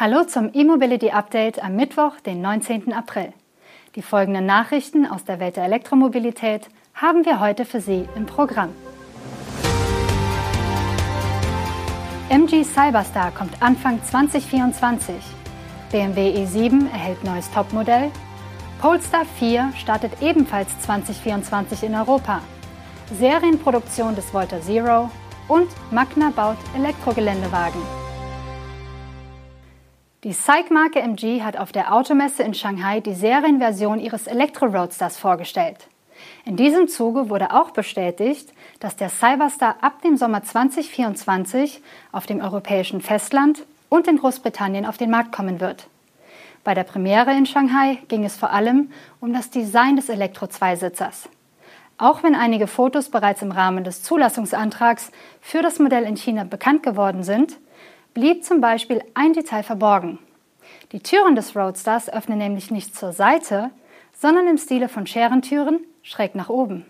Hallo zum E-Mobility Update am Mittwoch, den 19. April. Die folgenden Nachrichten aus der Welt der Elektromobilität haben wir heute für Sie im Programm. MG Cyberstar kommt Anfang 2024. BMW i7 erhält neues Topmodell. Polestar 4 startet ebenfalls 2024 in Europa. Serienproduktion des Volta Zero und Magna baut Elektrogeländewagen. Die SAIC-Marke MG hat auf der Automesse in Shanghai die Serienversion ihres Elektro-Roadsters vorgestellt. In diesem Zuge wurde auch bestätigt, dass der Cyberstar ab dem Sommer 2024 auf dem europäischen Festland und in Großbritannien auf den Markt kommen wird. Bei der Premiere in Shanghai ging es vor allem um das Design des Elektro-Zweisitzers. Auch wenn einige Fotos bereits im Rahmen des Zulassungsantrags für das Modell in China bekannt geworden sind, blieb zum Beispiel ein Detail verborgen. Die Türen des Roadsters öffnen nämlich nicht zur Seite, sondern im Stile von Scherentüren schräg nach oben.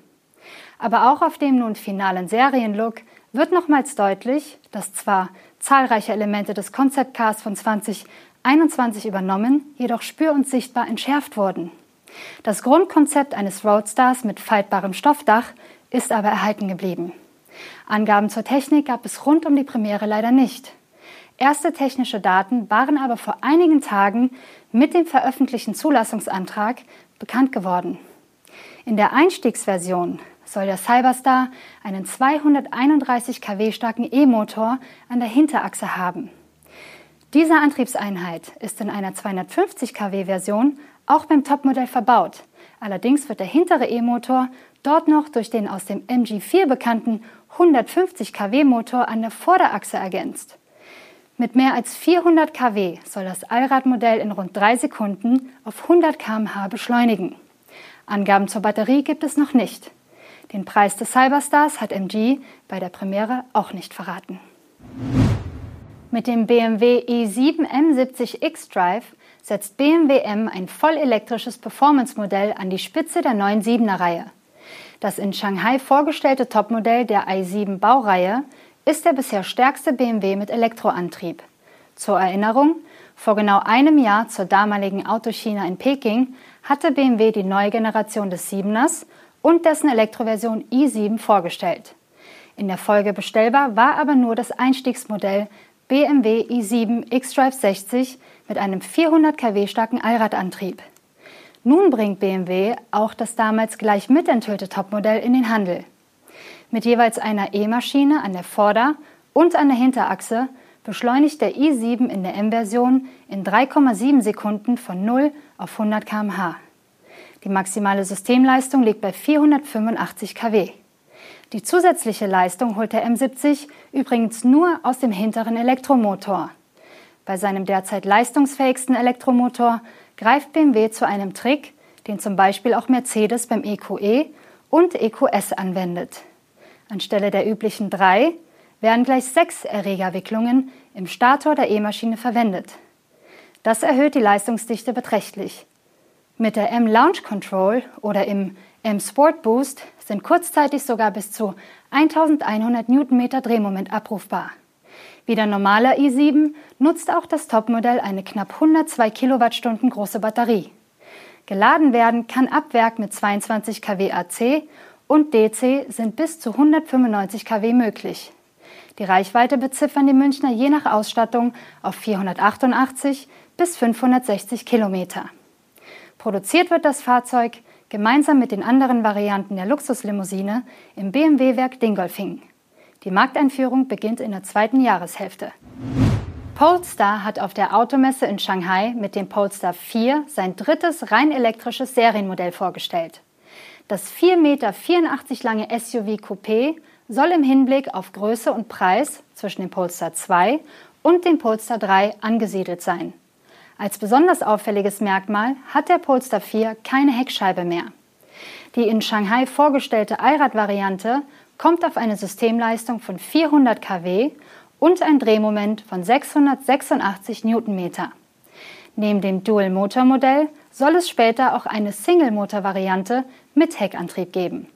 Aber auch auf dem nun finalen Serienlook wird nochmals deutlich, dass zwar zahlreiche Elemente des Concept Cars von 2021 übernommen, jedoch spür- und sichtbar entschärft wurden. Das Grundkonzept eines Roadstars mit faltbarem Stoffdach ist aber erhalten geblieben. Angaben zur Technik gab es rund um die Premiere leider nicht. Erste technische Daten waren aber vor einigen Tagen mit dem veröffentlichten Zulassungsantrag bekannt geworden. In der Einstiegsversion soll der Cyberstar einen 231 kW starken E-Motor an der Hinterachse haben. Diese Antriebseinheit ist in einer 250 kW Version auch beim Topmodell verbaut. Allerdings wird der hintere E-Motor dort noch durch den aus dem MG4 bekannten 150 kW Motor an der Vorderachse ergänzt. Mit mehr als 400 kW soll das Allradmodell in rund drei Sekunden auf 100 km/h beschleunigen. Angaben zur Batterie gibt es noch nicht. Den Preis des Cyberstars hat MG bei der Premiere auch nicht verraten. Mit dem BMW i7 M70 X-Drive setzt BMW M ein vollelektrisches Performance-Modell an die Spitze der neuen 7er-Reihe. Das in Shanghai vorgestellte Topmodell der i7 Baureihe ist der bisher stärkste BMW mit Elektroantrieb. Zur Erinnerung, vor genau einem Jahr zur damaligen Autochina in Peking hatte BMW die neue Generation des 7ers und dessen Elektroversion i7 vorgestellt. In der Folge bestellbar war aber nur das Einstiegsmodell BMW i7 xDrive 60 mit einem 400 kW starken Allradantrieb. Nun bringt BMW auch das damals gleich mitenthüllte Topmodell in den Handel. Mit jeweils einer E-Maschine an der Vorder- und an der Hinterachse beschleunigt der i7 in der M-Version in 3,7 Sekunden von 0 auf 100 km/h. Die maximale Systemleistung liegt bei 485 kW. Die zusätzliche Leistung holt der M70 übrigens nur aus dem hinteren Elektromotor. Bei seinem derzeit leistungsfähigsten Elektromotor greift BMW zu einem Trick, den zum Beispiel auch Mercedes beim EQE und EQS anwendet. Anstelle der üblichen drei werden gleich sechs Erregerwicklungen im Stator der E-Maschine verwendet. Das erhöht die Leistungsdichte beträchtlich. Mit der M Launch Control oder im M Sport Boost sind kurzzeitig sogar bis zu 1100 Newtonmeter Drehmoment abrufbar. Wie der normale i7 nutzt auch das Topmodell eine knapp 102 Kilowattstunden große Batterie. Geladen werden kann ab Werk mit 22 kW AC und DC sind bis zu 195 kW möglich. Die Reichweite beziffern die Münchner je nach Ausstattung auf 488 bis 560 Kilometer. Produziert wird das Fahrzeug gemeinsam mit den anderen Varianten der Luxuslimousine im BMW-Werk Dingolfing. Die Markteinführung beginnt in der zweiten Jahreshälfte. Polestar hat auf der Automesse in Shanghai mit dem Polestar 4 sein drittes rein elektrisches Serienmodell vorgestellt. Das 4,84 Meter lange SUV Coupé soll im Hinblick auf Größe und Preis zwischen dem Polestar 2 und dem Polestar 3 angesiedelt sein. Als besonders auffälliges Merkmal hat der Polestar 4 keine Heckscheibe mehr. Die in Shanghai vorgestellte Allradvariante kommt auf eine Systemleistung von 400 kW und ein Drehmoment von 686 Newtonmeter. Neben dem Dual-Motor-Modell soll es später auch eine Single-Motor-Variante mit Heckantrieb geben.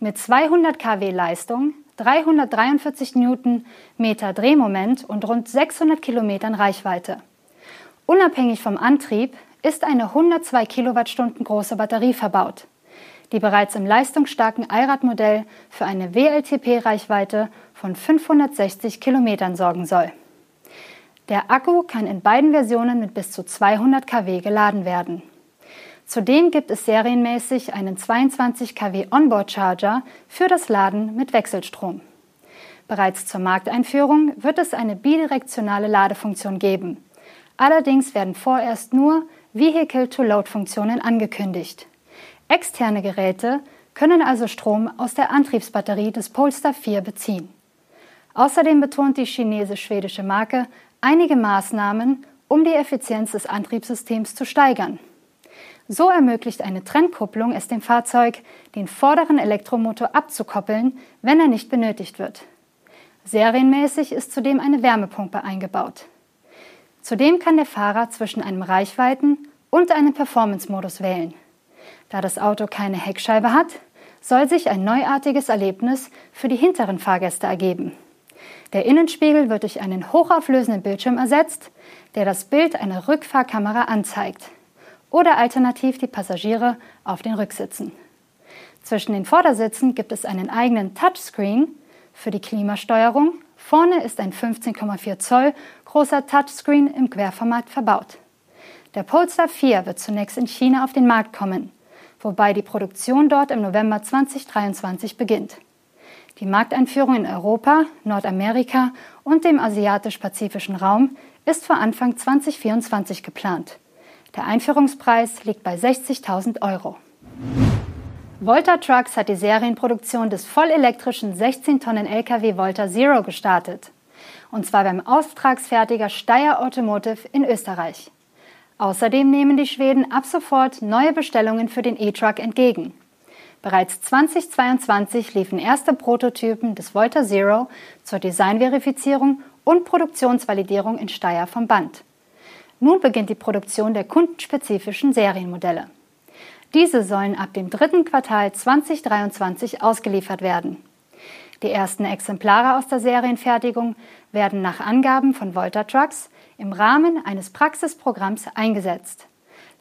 Mit 200 kW Leistung, 343 Newtonmeter Drehmoment und rund 600 Kilometern Reichweite. Unabhängig vom Antrieb ist eine 102 Kilowattstunden große Batterie verbaut, die bereits im leistungsstarken Allradmodell für eine WLTP-Reichweite von 560 Kilometern sorgen soll. Der Akku kann in beiden Versionen mit bis zu 200 kW geladen werden. Zudem gibt es serienmäßig einen 22 kW Onboard Charger für das Laden mit Wechselstrom. Bereits zur Markteinführung wird es eine bidirektionale Ladefunktion geben. Allerdings werden vorerst nur Vehicle-to-Load-Funktionen angekündigt. Externe Geräte können also Strom aus der Antriebsbatterie des Polestar 4 beziehen. Außerdem betont die chinesisch-schwedische Marke einige Maßnahmen, um die Effizienz des Antriebssystems zu steigern. So ermöglicht eine Trennkupplung es dem Fahrzeug, den vorderen Elektromotor abzukoppeln, wenn er nicht benötigt wird. Serienmäßig ist zudem eine Wärmepumpe eingebaut. Zudem kann der Fahrer zwischen einem Reichweiten- und einem Performance-Modus wählen. Da das Auto keine Heckscheibe hat, soll sich ein neuartiges Erlebnis für die hinteren Fahrgäste ergeben. Der Innenspiegel wird durch einen hochauflösenden Bildschirm ersetzt, der das Bild einer Rückfahrkamera anzeigt oder alternativ die Passagiere auf den Rücksitzen. Zwischen den Vordersitzen gibt es einen eigenen Touchscreen für die Klimasteuerung. Vorne ist ein 15,4 Zoll großer Touchscreen im Querformat verbaut. Der Polestar 4 wird zunächst in China auf den Markt kommen, wobei die Produktion dort im November 2023 beginnt. Die Markteinführung in Europa, Nordamerika und dem asiatisch-pazifischen Raum ist für Anfang 2024 geplant. Der Einführungspreis liegt bei 60.000 Euro. Volta Trucks hat die Serienproduktion des vollelektrischen 16 Tonnen Lkw Volta Zero gestartet. Und zwar beim Auftragsfertiger Steyr Automotive in Österreich. Außerdem nehmen die Schweden ab sofort neue Bestellungen für den E-Truck entgegen. Bereits 2022 liefen erste Prototypen des Volta Zero zur Designverifizierung und Produktionsvalidierung in Steyr vom Band. Nun beginnt die Produktion der kundenspezifischen Serienmodelle. Diese sollen ab dem dritten Quartal 2023 ausgeliefert werden. Die ersten Exemplare aus der Serienfertigung werden nach Angaben von Volta Trucks im Rahmen eines Praxisprogramms eingesetzt.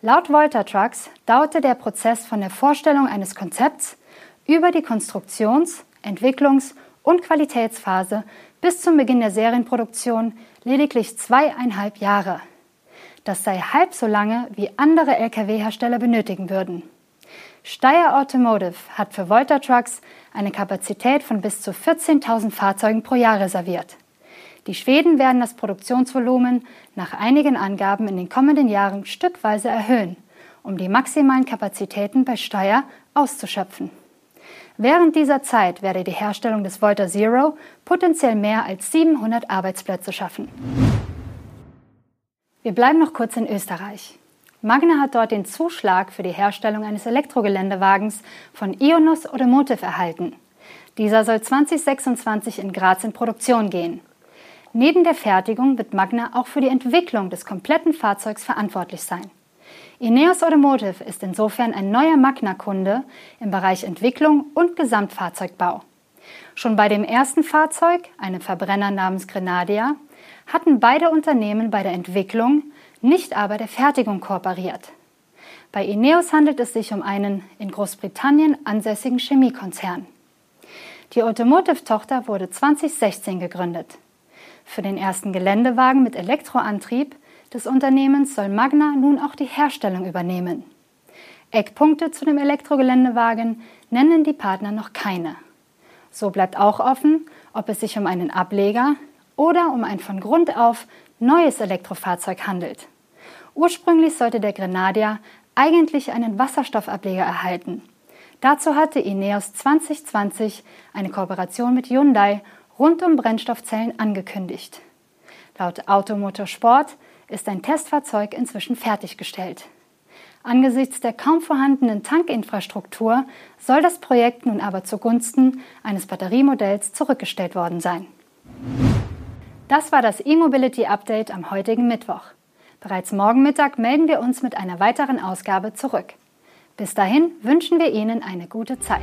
Laut Volta Trucks dauerte der Prozess von der Vorstellung eines Konzepts über die Konstruktions-, Entwicklungs- und Qualitätsphase bis zum Beginn der Serienproduktion lediglich zweieinhalb Jahre. Das sei halb so lange, wie andere Lkw-Hersteller benötigen würden. Steyr Automotive hat für Volta Trucks eine Kapazität von bis zu 14.000 Fahrzeugen pro Jahr reserviert. Die Schweden werden das Produktionsvolumen nach einigen Angaben in den kommenden Jahren stückweise erhöhen, um die maximalen Kapazitäten bei Steyr auszuschöpfen. Während dieser Zeit werde die Herstellung des Volta Zero potenziell mehr als 700 Arbeitsplätze schaffen. Wir bleiben noch kurz in Österreich. Magna hat dort den Zuschlag für die Herstellung eines Elektrogeländewagens von Ionos Automotive erhalten. Dieser soll 2026 in Graz in Produktion gehen. Neben der Fertigung wird Magna auch für die Entwicklung des kompletten Fahrzeugs verantwortlich sein. Ineos Automotive ist insofern ein neuer Magna-Kunde im Bereich Entwicklung und Gesamtfahrzeugbau. Schon bei dem ersten Fahrzeug, einem Verbrenner namens Grenadia, hatten beide Unternehmen bei der Entwicklung, nicht aber der Fertigung kooperiert. Bei Ineos handelt es sich um einen in Großbritannien ansässigen Chemiekonzern. Die Automotive-Tochter wurde 2016 gegründet. Für den ersten Geländewagen mit Elektroantrieb des Unternehmens soll Magna nun auch die Herstellung übernehmen. Eckpunkte zu dem Elektrogeländewagen nennen die Partner noch keine. So bleibt auch offen, ob es sich um einen Ableger, oder um ein von Grund auf neues Elektrofahrzeug handelt. Ursprünglich sollte der Grenadier eigentlich einen Wasserstoffableger erhalten. Dazu hatte Ineos 2020 eine Kooperation mit Hyundai rund um Brennstoffzellen angekündigt. Laut Automotorsport ist ein Testfahrzeug inzwischen fertiggestellt. Angesichts der kaum vorhandenen Tankinfrastruktur soll das Projekt nun aber zugunsten eines Batteriemodells zurückgestellt worden sein. Das war das E-Mobility Update am heutigen Mittwoch. Bereits morgen Mittag melden wir uns mit einer weiteren Ausgabe zurück. Bis dahin wünschen wir Ihnen eine gute Zeit.